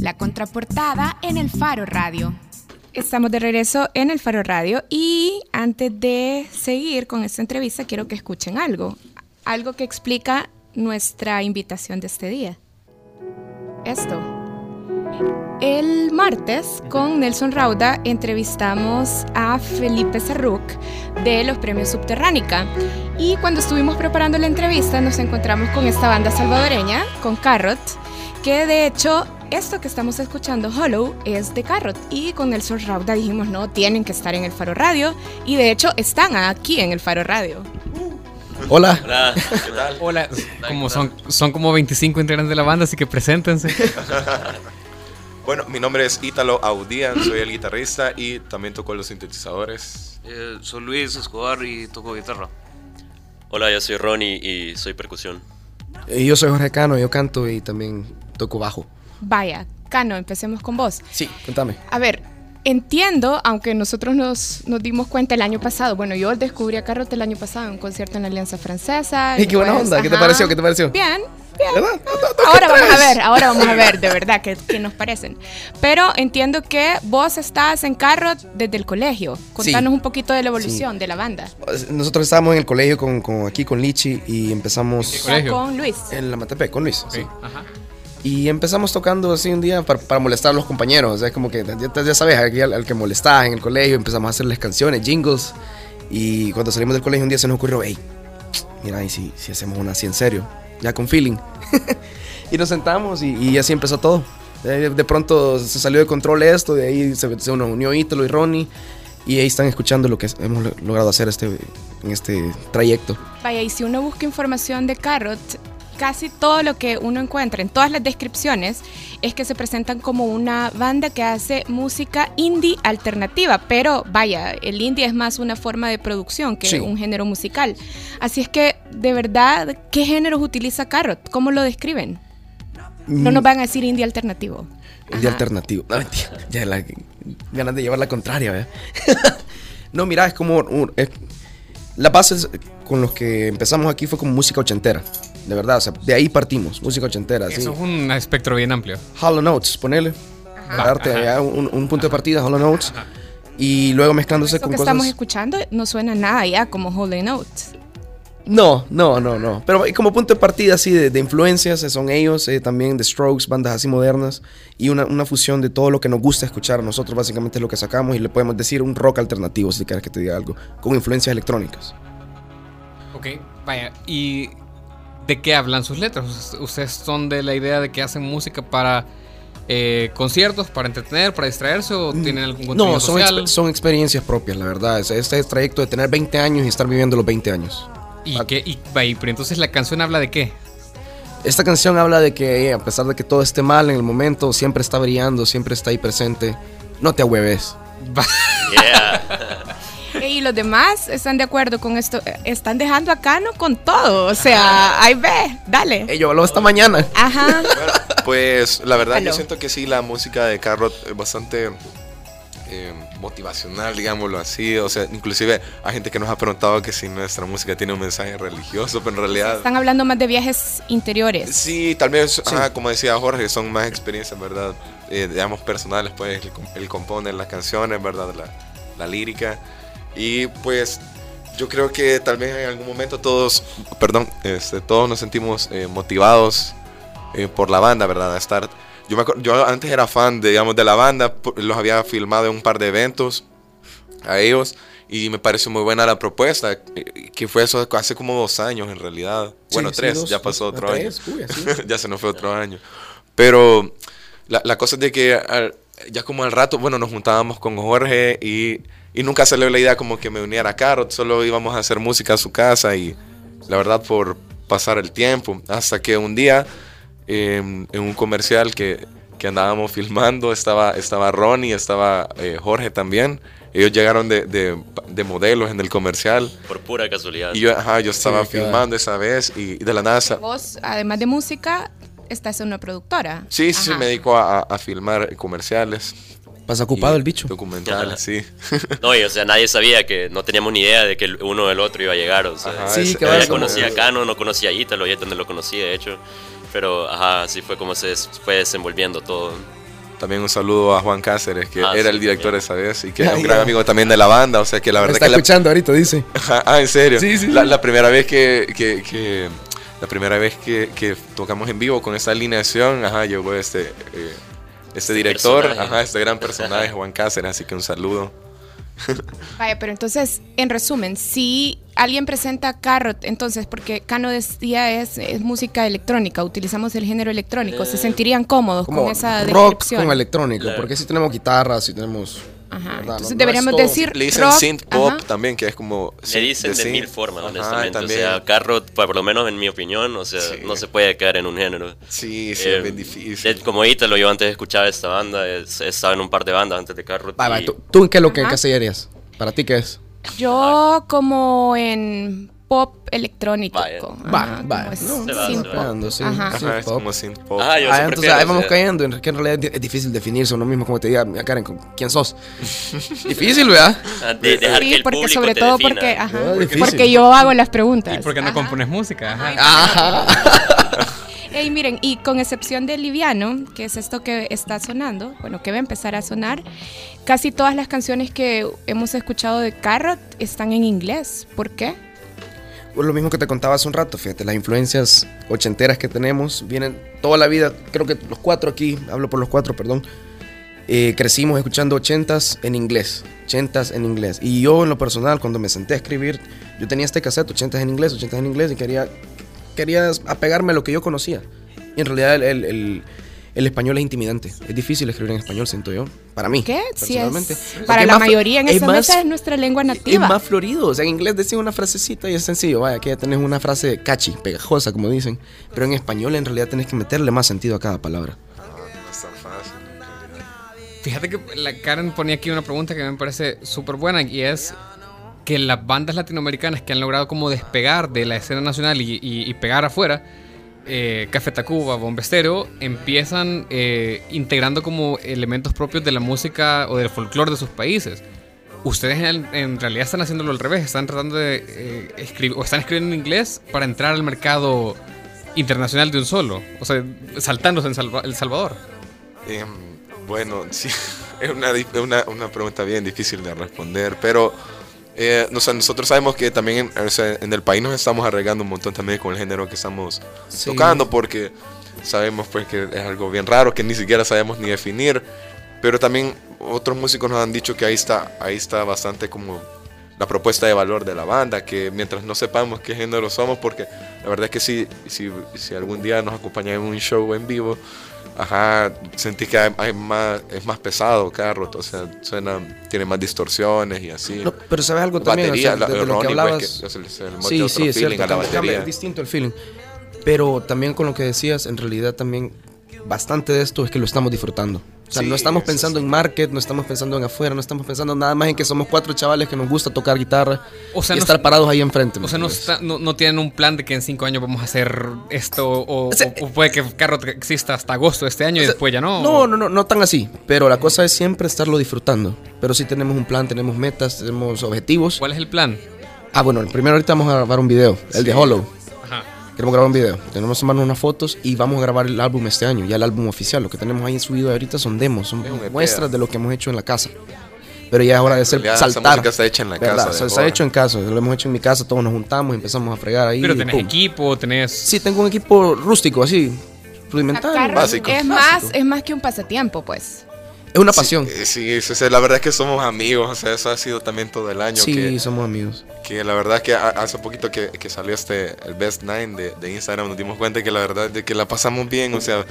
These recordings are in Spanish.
La contraportada en el Faro Radio. Estamos de regreso en el Faro Radio y antes de seguir con esta entrevista quiero que escuchen algo, algo que explica nuestra invitación de este día. Esto. El martes con Nelson Rauda entrevistamos a Felipe Sarruc de los premios Subterránica y cuando estuvimos preparando la entrevista nos encontramos con esta banda salvadoreña, con Carrot, que de hecho esto que estamos escuchando, Hollow, es de Carrot. Y con Nelson Rauda dijimos, no, tienen que estar en el Faro Radio. Y de hecho están aquí en el Faro Radio. Hola. Hola, ¿qué tal? Hola, como son, son como 25 integrantes de la banda, así que preséntense. Bueno, mi nombre es Ítalo Audian, soy el guitarrista y también toco los sintetizadores. Eh, soy Luis Escobar y toco guitarra. Hola, yo soy Ronnie y soy percusión. Y yo soy Jorge Cano, yo canto y también toco bajo. Vaya, Cano, empecemos con vos. Sí, contame. A ver, entiendo, aunque nosotros nos, nos dimos cuenta el año pasado, bueno, yo descubrí a Carrot el año pasado en un concierto en la Alianza Francesa. Ey, qué buena onda, ¿qué te pareció? ¿Qué te pareció? Bien, bien. ¿Verdad? Ahora vamos a ver, ahora vamos a ver, de verdad, qué, qué nos parecen. Pero entiendo que vos estás en Carrot desde el colegio. Contanos Sí. un poquito de la evolución de la banda. Nosotros estábamos en el colegio con, con- aquí con Lichi y empezamos ¿Qué O sea, colegio? con Luis. en la Matepec con Luis. sí. Ajá. Y empezamos tocando así un día para, para molestar a los compañeros. O sea, como que ya, ya sabes, al, al que molestaba en el colegio empezamos a hacerles canciones, jingles. Y cuando salimos del colegio un día se nos ocurrió, hey, mira, y si, si hacemos una así en serio, ya con feeling. y nos sentamos y, y así empezó todo. De, de pronto se salió de control esto, de ahí se, se nos unió Ítalo y Ronnie. Y ahí están escuchando lo que hemos logrado hacer este, en este trayecto. Vaya, y si uno busca información de Carrot, casi todo lo que uno encuentra en todas las descripciones es que se presentan como una banda que hace música indie alternativa, pero vaya, el indie es más una forma de producción que Sí. un género musical. Así es que, de verdad, ¿qué géneros utiliza Carrot? ¿Cómo lo describen? No nos van a decir indie alternativo. Ajá. alternativo. No, mentira, ya la ganas de llevar la contraria, ¿verdad? no, mira, es como es- la base con los que empezamos aquí fue como música ochentera, de verdad, o sea, de ahí partimos, música ochentera, sí. Eso es un espectro bien amplio. Hollow Notes, ponele, para darte Ajá. un, un punto de partida, Hollow Notes, y luego mezclándose Eso con que cosas. estamos escuchando no suena nada ya como Holy Notes. No, no, no, no. Pero como punto de partida así de, de influencias, eh, son ellos, eh, también The Strokes, bandas así modernas, y una, una fusión de todo lo que nos gusta escuchar a nosotros, básicamente es lo que sacamos, y le podemos decir un rock alternativo, si quieres que te diga algo, con influencias electrónicas. Ok, vaya. ¿Y de qué hablan sus letras? Ustedes- son de la idea de que hacen música para eh, conciertos, para entretener, para distraerse o tienen algún contenido Mm, No, son, social? exper- son experiencias propias, la verdad. Es- Este es trayecto de tener 20 años y estar viviendo los 20 años. ¿Y qué? Y, vaya, pero entonces la canción habla de qué? Esta canción habla de que eh, a pesar de que todo esté mal en el momento, siempre está brillando, siempre está ahí presente. No te ahueves. Yeah. Y los demás están de acuerdo con esto. Eh, Están dejando a Cano con todo. O sea, ahí ve, dale. Hey, yo hablo esta mañana. Ajá. Pues la verdad Aló. yo siento que sí, la música de Carrot es bastante eh, motivacional, digámoslo así. O sea, inclusive hay gente que nos ha preguntado que si nuestra música tiene un mensaje religioso, pero en realidad... Están hablando más de viajes interiores. Sí, tal vez, ajá, como decía Jorge, son más experiencias, ¿verdad? Eh, digamos, personales, pues, él compone las canciones, ¿verdad? La, la lírica. Y pues, yo creo que tal vez en algún momento todos, perdón, este, todos nos sentimos eh, motivados eh, por la banda, ¿verdad? A estar... Yo, me acuer- yo antes era fan, de, digamos, de la banda, los había filmado en un par de eventos a ellos y me pareció muy buena la propuesta, eh, que fue eso hace como dos años en realidad. Bueno, Sí, sí, tres, dos, ya pasó otro tres, año. uy, ya se nos fue otro año. Pero la, la cosa es de que al- ya como al rato, bueno, nos juntábamos con Jorge y, y nunca salió la idea como que me uniera a Carrot, solo íbamos a hacer música a su casa y la verdad por pasar el tiempo. Hasta que un día eh, en un comercial que, que andábamos filmando estaba, estaba Ronnie, estaba eh, Jorge también. Ellos llegaron de, de- de modelos en el comercial. Por pura casualidad. Y yo, ajá, yo estaba Sí, filmando esa vez y, y de la nada... Vos, además de música, estás en una productora. Sí, sí, Ajá. me dedico a, a- a filmar comerciales. Pasa ocupado y el bicho. Documentales, sí. No, y o sea, nadie sabía que no teníamos ni idea de que el uno del otro iba a llegar. O sea, Ajá, Sí, es- que era vaya ya conocía a Cano, no conocía a Ítalo, Ítalo no lo conocía, de hecho. Pero, ajá, así fue como se fue desenvolviendo todo. También un saludo a Juan Cáceres, que Ah, era sí, el director también. esa vez y que es Ay, un gran amigo también de la banda. O sea que la Me verdad está que la, escuchando ahorita, dice. Ajá, ah, en serio. Sí, sí, La, sí. la primera vez que, que- que- la primera vez que, que tocamos en vivo con esa alineación, ajá, llegó este eh, este director, personaje. ajá, este gran personaje Juan Cáceres, así que un saludo. Vaya, pero entonces, en resumen, si alguien presenta Carrot, entonces, porque Cano decía es, es música electrónica, utilizamos el género electrónico, ¿se sentirían cómodos Como con esa rock descripción? con electrónico, porque si tenemos guitarras, si tenemos... Ajá, entonces No- no deberíamos todo. decir Le dicen rock, synth pop ajá. también, que es como... Se dicen de, mil formas, honestamente. O sea, Carrot, por lo menos en mi opinión, o sea, Sí. no se puede quedar en un género. Sí, sí, Eh, es bien difícil. como Ítalo, yo antes escuchaba esta banda, es- estaba en un par de bandas antes de Carrot. Va, va, y- ¿tú, tú en qué es lo que Ajá. encasillarías? ¿Para ti qué es? Yo como en pop electrónico. Va, va. es No, como synth pop. Ajá, yo Ah, entonces ahí vamos cayendo, en que en realidad es difícil definirse uno mismo, como te diga, mira, Karen, ¿quién sos? difícil, ¿verdad? ah, de- dejar que Sí, el porque público sobre te todo defina. porque, ajá, Ah, difícil. porque yo hago las preguntas. ¿Y por qué no Ajá. compones música? Ajá. Ajá. Ey, miren, y con excepción de Liviano, que es esto que está sonando, bueno, que va a empezar a sonar, casi todas las canciones que hemos escuchado de Carrot están en inglés. ¿Por qué? Pues lo mismo que te contaba hace un rato, fíjate, las influencias ochenteras que tenemos vienen toda la vida, creo que los cuatro aquí, hablo por los cuatro, perdón, eh, crecimos escuchando ochentas en inglés, ochentas en inglés. Y yo en lo personal, cuando me senté a escribir, yo tenía este cassette, ochentas en inglés, ochentas en inglés, y quería, quería apegarme a lo que yo conocía. Y en realidad el, el español es intimidante, es difícil escribir en español, siento yo, para mí. ¿Qué? Sí, personalmente. es, Porque para es la mayoría en es esa mesa es nuestra lengua nativa. es más florido. O sea, en inglés decís una frasecita y es sencillo. Vaya, que ya tenés una frase catchy, pegajosa, como dicen. Pero en español, en realidad, tenés que meterle más sentido a cada palabra. No es tan fácil, en realidad. Fíjate que la Karen ponía aquí una pregunta que me parece súper buena y es que las bandas latinoamericanas que han logrado como despegar de la escena nacional y, y- y pegar afuera, eh, Café Tacuba, Bombestero, empiezan eh, integrando como elementos propios de la música o del folclore de sus países. Ustedes en, realidad están haciéndolo al revés, están tratando de eh, escribir o están escribiendo en inglés para entrar al mercado internacional de un solo, o sea, saltándose en El Salvador. Em, bueno, sí, es una, una, una pregunta bien difícil de responder, pero eh, no sé, nosotros sabemos que también en, o sea, en el país nos estamos arreglando un montón también con el género que estamos Sí. tocando, porque sabemos pues que es algo bien raro, que ni siquiera sabemos ni definir, pero también otros músicos nos han dicho que ahí está, ahí está bastante como la propuesta de valor de la banda, que mientras no sepamos qué género somos, porque la verdad es que si, si, si algún día nos acompañan en un show en vivo, ajá, sentí que hay, hay más, es más pesado Carrot, o sea, suena, tiene más distorsiones y así. No, pero sabes algo también, batería, o sea, de, de el lo que hablabas. pues, que es el, es el sí, sí, es cierto. cambia- distinto el feeling. Pero también con lo que decías, en realidad también bastante de esto es que lo estamos disfrutando. O sea, Sí, no estamos pensando sí. en market, no estamos pensando en afuera, no estamos pensando nada más en que somos cuatro chavales que nos gusta tocar guitarra O sea, y no estar es- parados ahí enfrente. ¿me O sea, no, está- no, no tienen un plan de que en cinco años vamos a hacer esto o, O sea, o- puede que Carrot exista hasta agosto de este año y después ya no. No, no, no, no tan así. Pero la cosa es siempre estarlo disfrutando. Pero sí tenemos un plan, tenemos metas, tenemos objetivos. ¿Cuál es el plan? Ah, bueno, el primero ahorita vamos a grabar un video, el de Hollow. Queremos grabar un video. Tenemos que tomarnos unas fotos y vamos a grabar el álbum este año, ya el álbum oficial. Lo que tenemos ahí subido ahorita son demos, son muestras de lo que hemos hecho en la casa. Pero ya es hora de hacer esa saltar. música está hecha en la ¿verdad? casa O sea, está hecho en casa. Lo hemos hecho en mi casa, todos nos juntamos y empezamos a fregar ahí. Pero tenés pum. equipo, tenés. Sí, tengo un equipo rústico, así, rudimentario. Básico. es más, es más que un pasatiempo, pues. Es una pasión. Sí, sí, sí, sí, la verdad es que somos amigos, o sea, eso ha sido también todo el año. Sí, que, somos amigos. que la verdad que a- hace poquito que, que salió este, el Best Nine de, de Instagram, nos dimos cuenta que la verdad de que la pasamos bien, o sea...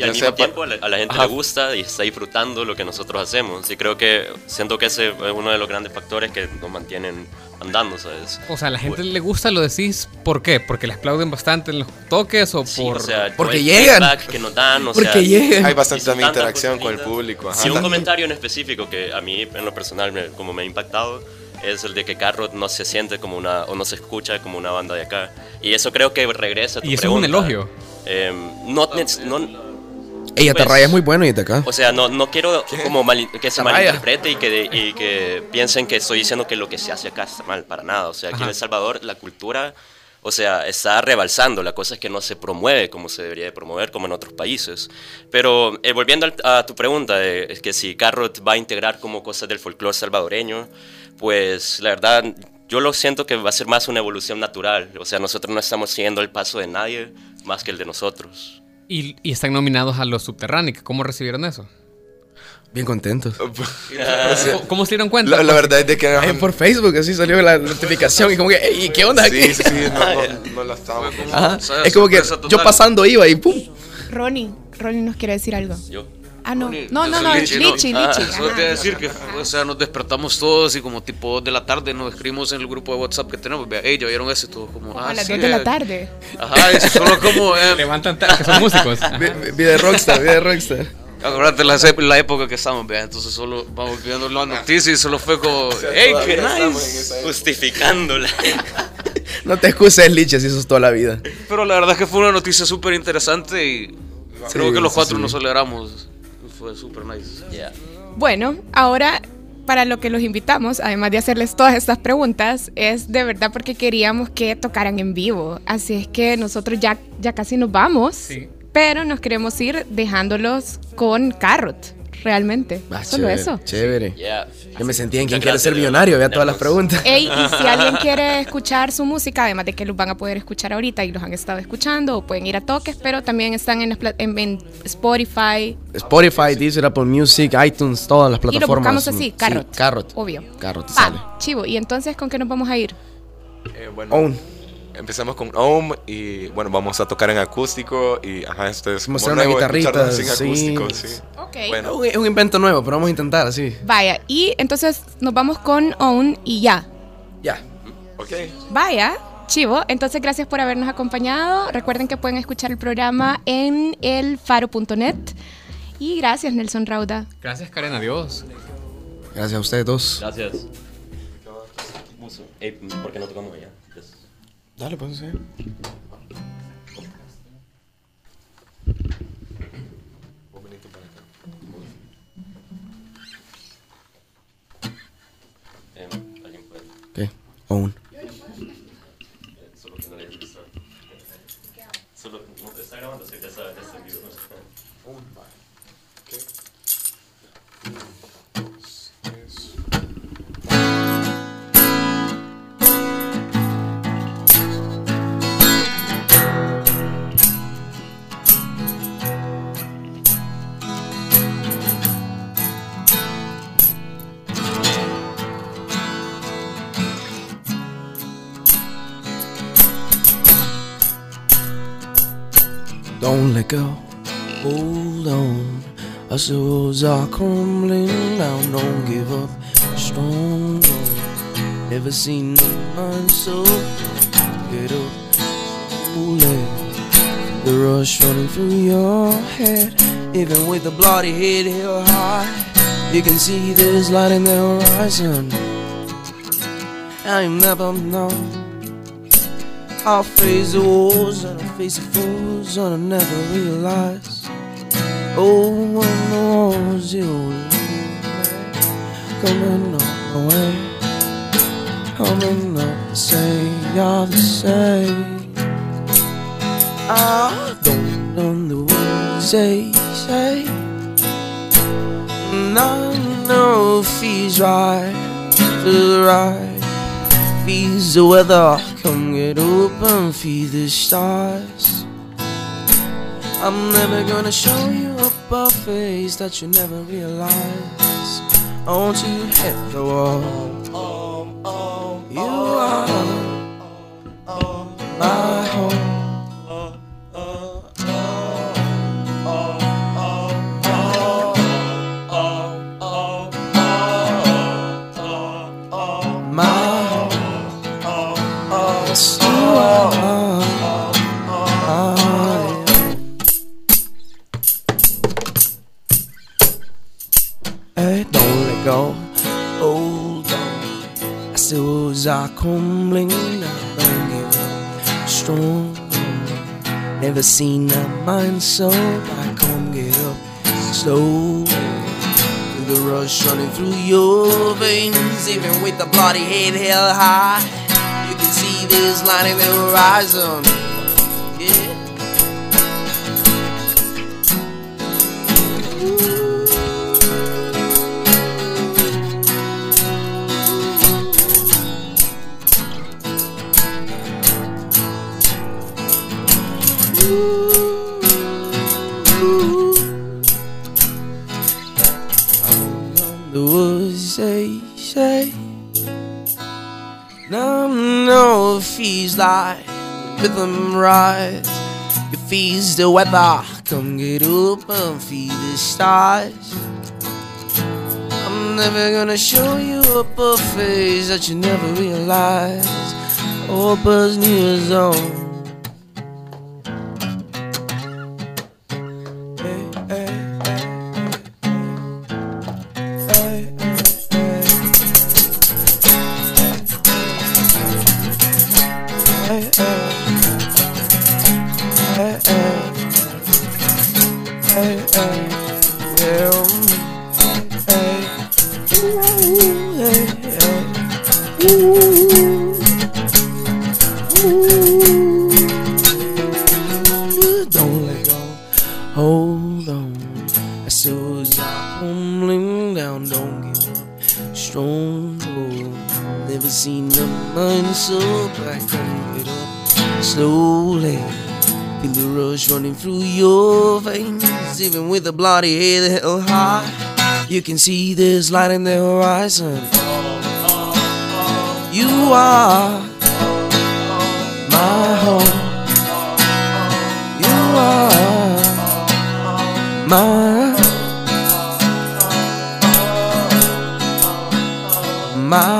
Y al mismo sea tiempo a la, a la gente Ajá. le gusta y está disfrutando lo que nosotros hacemos. Y creo que siento que ese es uno de los grandes factores que nos mantienen andando, ¿sabes? O sea, a la gente le gusta, lo decís, ¿por qué? ¿Porque le aplauden bastante en los toques o Sí, por.? o sea, Porque el llegan. feedback que nos dan, o Porque sea, llegan. Hay bastante también interacción con el público. ajá. Sí, un comentario en específico que a mí en lo personal me, como me ha impactado es el de que Carrot no se siente como una o no se escucha como una banda de acá y eso creo que regresa a tu Y eso es un pregunta. elogio. Em, no, no- Te Pues- raya es muy bueno y te acá. o sea, no, no quiero como mal- que se Amaya. malinterprete y que, y que piensen que estoy diciendo que lo que se hace acá está mal, para nada. O sea, aquí Ajá. en El Salvador la cultura O sea, está rebalsando. La cosa es que no se promueve como se debería de promover, como en otros países. Pero eh, volviendo a tu pregunta, de, es que si Carrot va a integrar como cosas del folclore salvadoreño, pues la verdad, yo lo siento que va a ser más una evolución natural. O sea, nosotros no estamos siguiendo el paso de nadie más que el de nosotros. Y, y están nominados a los Subterránicos. ¿Cómo recibieron eso? Bien contentos. ¿Cómo, cómo se dieron cuenta? La, la verdad es de que... Eh, por Facebook, así salió la notificación y como que, "Ey, ¿qué onda aquí? Sí, sí, no, no, no la estamos... Ajá. O sea, Es como que yo pasando iba y pum. Ronnie, Ronnie nos quiere decir algo. Yo. Ah, no. No, no, no, Lichi, Lichi, ¿no? Lichi. Solo ajá. quería decir que, o sea, nos despertamos todos y como tipo 2 de la tarde nos escribimos en el grupo de WhatsApp que tenemos. Vea, hey, ya vieron eso y todos como, ah, A las sí, 2 de eh". la tarde. Ajá, y solo como, eh, Levantan, ta- que son músicos. Vida de rockstar, vida de rockstar. acuérdate la, la época que estamos, vea, entonces solo vamos viendo las noticias y solo fue como, hey, qué nice. Justificándola. No te excuses, Lich, así eso es toda la vida. Pero la verdad es que fue una noticia súper interesante y creo que los sí, cuatro sí. nos alegramos. Fue súper nice. Yeah. Bueno, ahora para lo que los invitamos, además de hacerles todas estas preguntas, es de verdad porque queríamos que tocaran en vivo. Así es que nosotros ya, ya casi nos vamos, Sí. pero nos queremos ir dejándolos con Carrot, realmente. Ah, Solo chévere, eso. Chévere. Yeah. Yo me sentía en quien quiere ser millonario, vea todas las preguntas. Ey, y si alguien quiere escuchar su música, además de que los van a poder escuchar ahorita y los han estado escuchando, o pueden ir a toques, pero también están en, las pla- en- en Spotify. Spotify, Deezer, Apple Music, iTunes, todas las Y lo plataformas. buscamos así, Sí, Carrot. Carrot. Obvio. Carrot sale. Chivo. ¿Y entonces con qué nos vamos a ir? Eh, bueno, Own. Empezamos con Ohm y bueno, vamos a tocar en acústico y ajá, esto es Vamos a como hacer una guitarrita, sin sí. acústico, sí. Ok. Bueno. Es un invento nuevo, pero vamos a intentar así. Vaya, y entonces nos vamos con Own y ya. Ya. Ok. Vaya, chivo. Entonces, gracias por habernos acompañado. Recuerden que pueden escuchar el programa en elfaro.net. Y gracias, Nelson Rauda. Gracias, Karen. Adiós. Gracias a ustedes dos. Gracias. ¿Por qué no tocamos allá? Dale, pues sí. Let go. Hold on. Our souls are crumbling down, don't give up. Strong. Never seen no mind so. Get up. Hold The rush running through your head. Even with a bloody head held high, you can see there's light in the horizon. I'm never known. I'll face the walls and I'll face the fools and I'll never realize. Oh, when the walls you coming on my way, coming up to say you're the same. I ah, don't know the words they say, and I know if he's right to the right. The weather, come get open, feed the stars. I'm never gonna show you a face that you never realize. Won't you to hit the wall? You are my home. Don't up. Strong. Never seen a mind so I come get up. Slow. Feel the rush running through your veins, even with the bloody head held high. You can see see this line in the horizon. Yeah. Say. Now I know it feels like rhythm rise. It feels the weather. Come get up and feed the stars. I'm never gonna show you a face that you never realize. Oh, buzz on. Running through your veins, even with a bloody head held high. You can see there's light in the horizon. You are my home. You are my my